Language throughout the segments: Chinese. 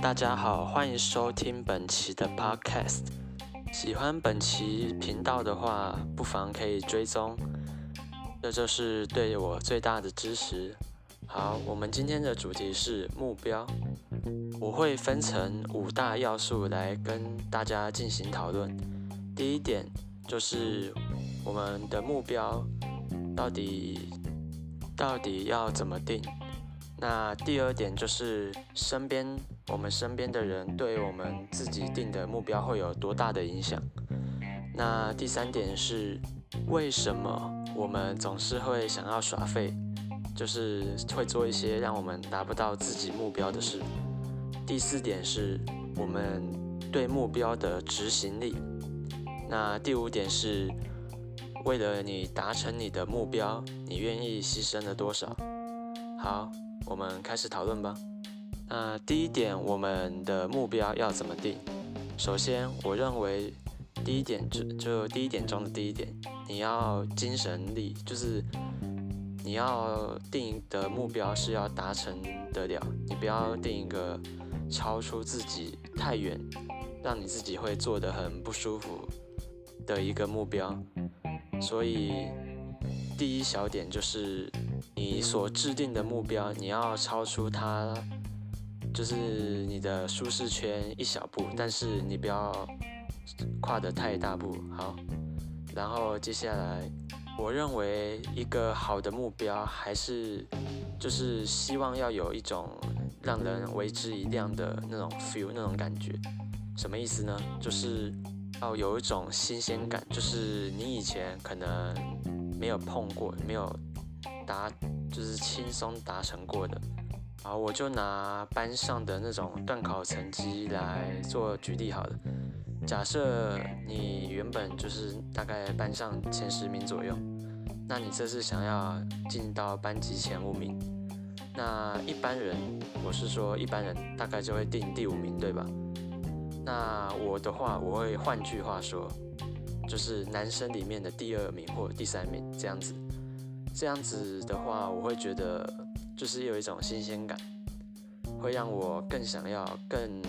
大家好，欢迎收听本期的 Podcast。喜欢本期频道的话，不妨可以追踪，这就是对我最大的支持。好，我们今天的主题是目标，我会分成五大要素来跟大家进行讨论。第一点就是我们的目标到底到底要怎么定？那第二点就是身边我们身边的人对我们自己定的目标会有多大的影响？那第三点是为什么我们总是会想要耍废，就是会做一些让我们达不到自己目标的事？第四点是我们对目标的执行力。那第五点是为了你达成你的目标，你愿意牺牲了多少？好。我们开始讨论吧。那第一点，我们的目标要怎么定？首先，我认为第一点就就第一点中的第一点，你要精神力，就是你要定的目标是要达成得了，你不要定一个超出自己太远，让你自己会做得很不舒服的一个目标。所以。第一小点就是，你所制定的目标，你要超出它，就是你的舒适圈一小步，但是你不要跨得太大步。好，然后接下来，我认为一个好的目标还是就是希望要有一种让人为之一亮的那种 feel，那种感觉。什么意思呢？就是要有一种新鲜感，就是你以前可能。没有碰过，没有达，就是轻松达成过的。好，我就拿班上的那种段考成绩来做举例好了。假设你原本就是大概班上前十名左右，那你这次想要进到班级前五名，那一般人，我是说一般人大概就会定第五名，对吧？那我的话，我会换句话说。就是男生里面的第二名或第三名这样子，这样子的话，我会觉得就是有一种新鲜感，会让我更想要、更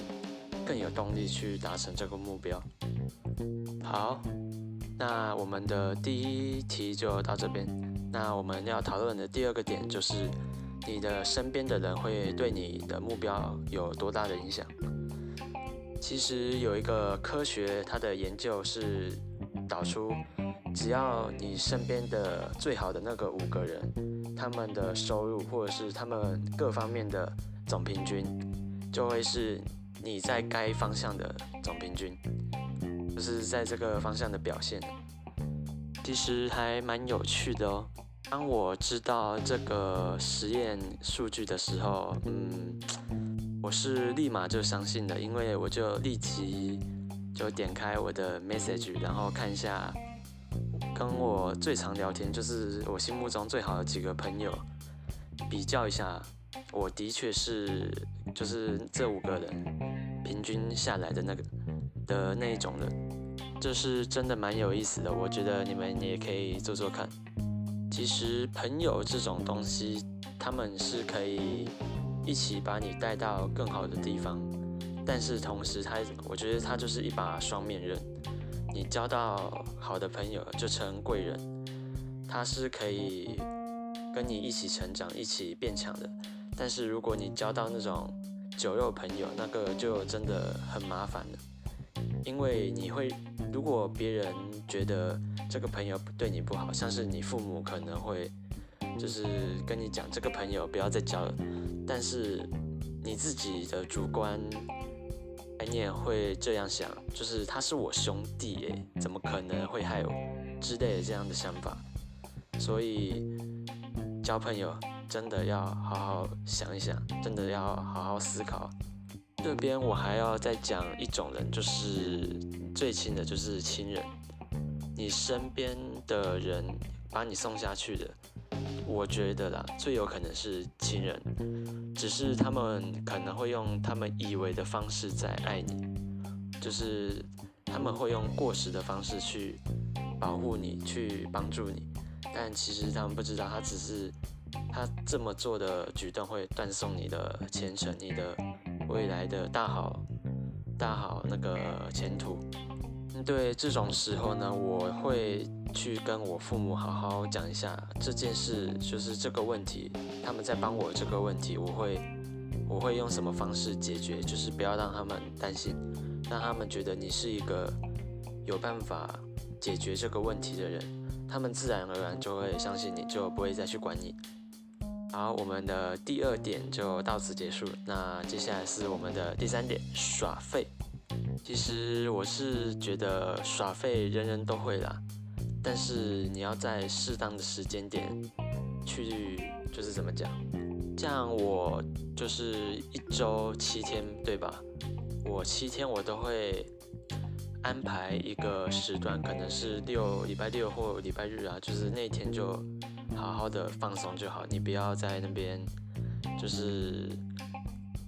更有动力去达成这个目标。好，那我们的第一题就到这边。那我们要讨论的第二个点就是，你的身边的人会对你的目标有多大的影响？其实有一个科学，它的研究是。导出，只要你身边的最好的那个五个人，他们的收入或者是他们各方面的总平均，就会是你在该方向的总平均，就是在这个方向的表现。其实还蛮有趣的哦。当我知道这个实验数据的时候，嗯，我是立马就相信的，因为我就立即。就点开我的 message，然后看一下跟我最常聊天，就是我心目中最好的几个朋友，比较一下，我的确是就是这五个人平均下来的那个的那一种人，这是真的蛮有意思的。我觉得你们也可以做做看。其实朋友这种东西，他们是可以一起把你带到更好的地方。但是同时，他我觉得他就是一把双面刃。你交到好的朋友就成贵人，他是可以跟你一起成长、一起变强的。但是如果你交到那种酒肉朋友，那个就真的很麻烦了。因为你会，如果别人觉得这个朋友对你不好，像是你父母可能会就是跟你讲这个朋友不要再交了。但是你自己的主观。你也会这样想，就是他是我兄弟诶，怎么可能会害我之类的这样的想法。所以交朋友真的要好好想一想，真的要好好思考。这边我还要再讲一种人，就是最亲的，就是亲人。你身边的人把你送下去的。我觉得啦，最有可能是亲人，只是他们可能会用他们以为的方式在爱你，就是他们会用过时的方式去保护你，去帮助你，但其实他们不知道，他只是他这么做的举动会断送你的前程，你的未来的大好大好那个前途。对这种时候呢，我会去跟我父母好好讲一下这件事，就是这个问题，他们在帮我这个问题，我会我会用什么方式解决，就是不要让他们担心，让他们觉得你是一个有办法解决这个问题的人，他们自然而然就会相信你，就不会再去管你。好，我们的第二点就到此结束，那接下来是我们的第三点，耍废。其实我是觉得耍废人人都会啦，但是你要在适当的时间点去，就是怎么讲？这样我就是一周七天，对吧？我七天我都会安排一个时段，可能是六礼拜六或礼拜日啊，就是那天就好好的放松就好，你不要在那边，就是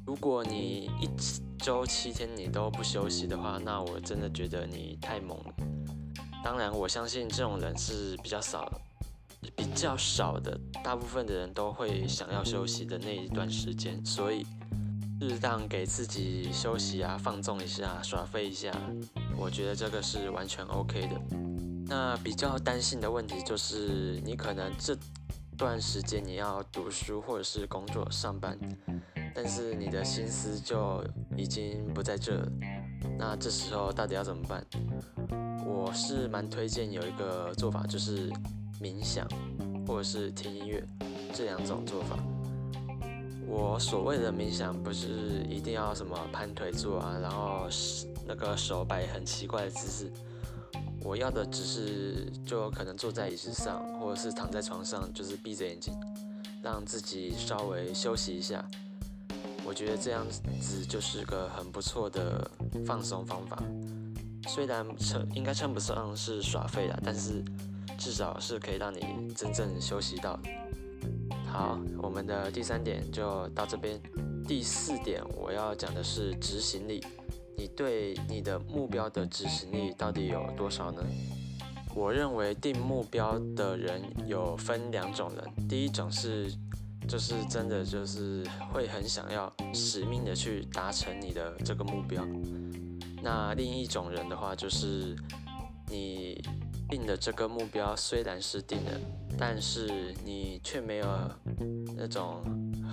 如果你一。周七天你都不休息的话，那我真的觉得你太猛了。当然，我相信这种人是比较少，比较少的。大部分的人都会想要休息的那一段时间，所以适当给自己休息啊，放纵一下，耍废一下，我觉得这个是完全 OK 的。那比较担心的问题就是，你可能这段时间你要读书或者是工作上班。但是你的心思就已经不在这了，那这时候到底要怎么办？我是蛮推荐有一个做法，就是冥想或者是听音乐这两种做法。我所谓的冥想不是一定要什么盘腿坐啊，然后那个手摆很奇怪的姿势。我要的只是就可能坐在椅子上，或者是躺在床上，就是闭着眼睛，让自己稍微休息一下。我觉得这样子就是个很不错的放松方法，虽然称应该称不上是耍废啦，但是至少是可以让你真正休息到。好，我们的第三点就到这边。第四点我要讲的是执行力，你对你的目标的执行力到底有多少呢？我认为定目标的人有分两种人，第一种是。就是真的，就是会很想要使命的去达成你的这个目标。那另一种人的话，就是你定的这个目标虽然是定了，但是你却没有那种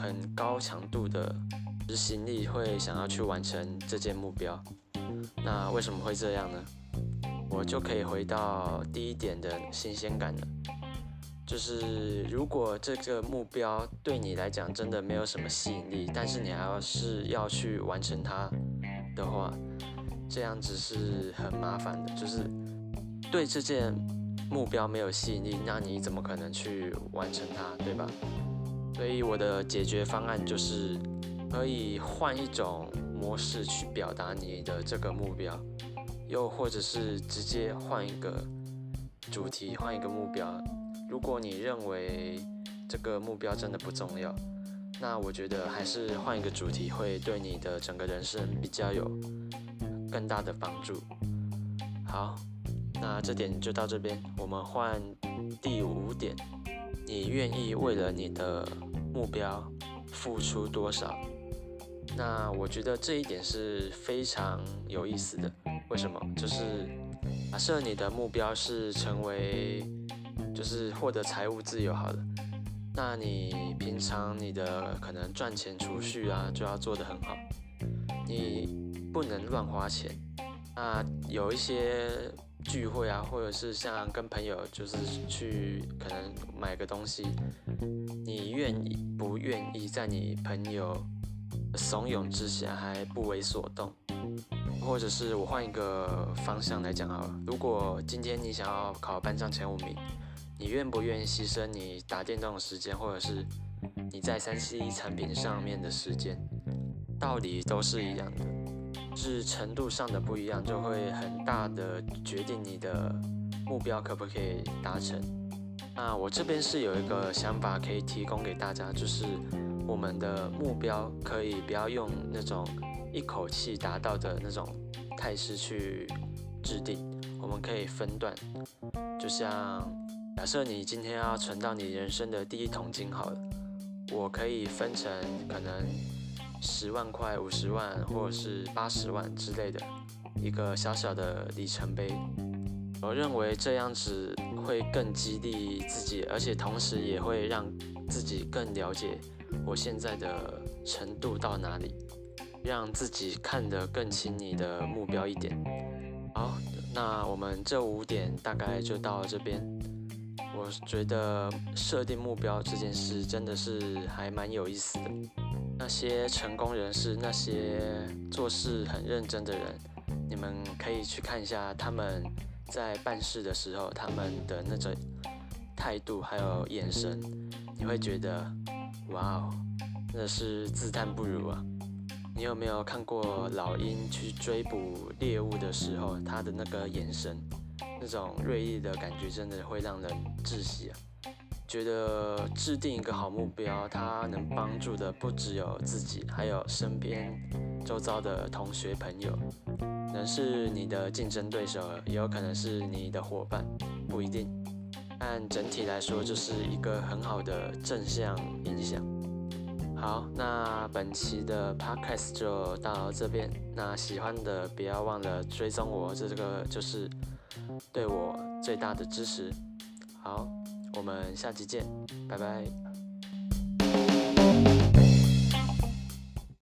很高强度的执行力，会想要去完成这件目标。那为什么会这样呢？我就可以回到第一点的新鲜感了。就是如果这个目标对你来讲真的没有什么吸引力，但是你还要是要去完成它的话，这样子是很麻烦的。就是对这件目标没有吸引力，那你怎么可能去完成它，对吧？所以我的解决方案就是可以换一种模式去表达你的这个目标，又或者是直接换一个主题，换一个目标。如果你认为这个目标真的不重要，那我觉得还是换一个主题会对你的整个人生比较有更大的帮助。好，那这点就到这边，我们换第五点，你愿意为了你的目标付出多少？那我觉得这一点是非常有意思的。为什么？就是假设你的目标是成为。就是获得财务自由，好了，那你平常你的可能赚钱储蓄啊，就要做得很好，你不能乱花钱。那有一些聚会啊，或者是像跟朋友就是去可能买个东西，你愿意不愿意在你朋友怂恿之下还不为所动？或者是我换一个方向来讲好了，如果今天你想要考班上前五名。你愿不愿意牺牲你打电动的时间，或者是你在三 C 产品上面的时间，道理都是一样的，是程度上的不一样，就会很大的决定你的目标可不可以达成。那我这边是有一个想法可以提供给大家，就是我们的目标可以不要用那种一口气达到的那种态势去制定，我们可以分段，就像。假设你今天要存到你人生的第一桶金好了，我可以分成可能十万块、五十万或者是八十万之类的一个小小的里程碑。我认为这样子会更激励自己，而且同时也会让自己更了解我现在的程度到哪里，让自己看得更清你的目标一点。好，那我们这五点大概就到这边。我觉得设定目标这件事真的是还蛮有意思的。那些成功人士，那些做事很认真的人，你们可以去看一下他们在办事的时候，他们的那种态度还有眼神，你会觉得，哇哦，那是自叹不如啊。你有没有看过老鹰去追捕猎物的时候，它的那个眼神，那种锐利的感觉，真的会让人窒息啊！觉得制定一个好目标，它能帮助的不只有自己，还有身边周遭的同学朋友，能是你的竞争对手，也有可能是你的伙伴，不一定。但整体来说，就是一个很好的正向影响。好，那本期的 podcast 就到这边。那喜欢的不要忘了追踪我，这个就是对我最大的支持。好，我们下期见，拜拜。